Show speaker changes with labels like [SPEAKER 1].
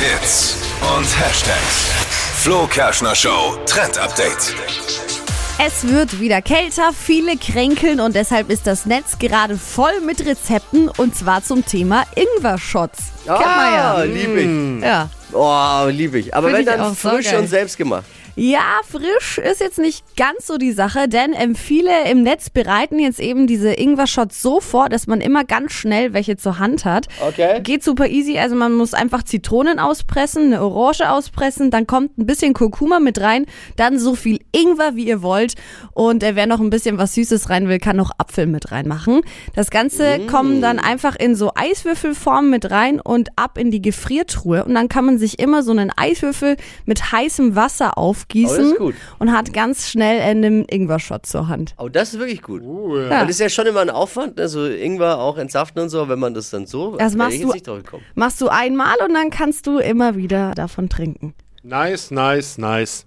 [SPEAKER 1] Hits und Hashtags. Flo Kerschner Show Trend Update.
[SPEAKER 2] Es wird wieder kälter, viele kränkeln und deshalb ist das Netz gerade voll mit Rezepten und zwar zum Thema Ingwer-Shots. Man ja.
[SPEAKER 3] Ah, liebe ich.
[SPEAKER 2] Ja.
[SPEAKER 3] Oh, liebe ich. Aber
[SPEAKER 2] Find
[SPEAKER 3] wenn
[SPEAKER 2] ich
[SPEAKER 3] dann
[SPEAKER 2] auch
[SPEAKER 3] frisch
[SPEAKER 2] saugeil.
[SPEAKER 3] und selbst gemacht.
[SPEAKER 2] Ja, frisch ist jetzt nicht ganz so die Sache, denn ähm, viele im Netz bereiten jetzt eben diese Ingwer-Shots so vor, dass man immer ganz schnell welche zur Hand hat.
[SPEAKER 3] Okay.
[SPEAKER 2] Geht super easy, also man muss einfach Zitronen auspressen, eine Orange auspressen, dann kommt ein bisschen Kurkuma mit rein, dann so viel Ingwer, wie ihr wollt und äh, wer noch ein bisschen was Süßes rein will, kann noch Apfel mit reinmachen. Das Ganze kommt dann einfach in so Eiswürfelform mit rein und ab in die Gefriertruhe und dann kann man sich immer so einen Eiswürfel mit heißem Wasser
[SPEAKER 3] Oh,
[SPEAKER 2] aufgießen
[SPEAKER 3] gut.
[SPEAKER 2] und hat ganz schnell einen Ingwer-Shot zur Hand.
[SPEAKER 3] Oh, das ist wirklich gut.
[SPEAKER 2] Ja.
[SPEAKER 3] Weil das ist ja schon immer ein Aufwand, also Ingwer auch entsaften und so, wenn man das dann so.
[SPEAKER 2] Das machst du-. Machst du einmal und dann kannst du immer wieder davon trinken.
[SPEAKER 4] Nice, nice, nice.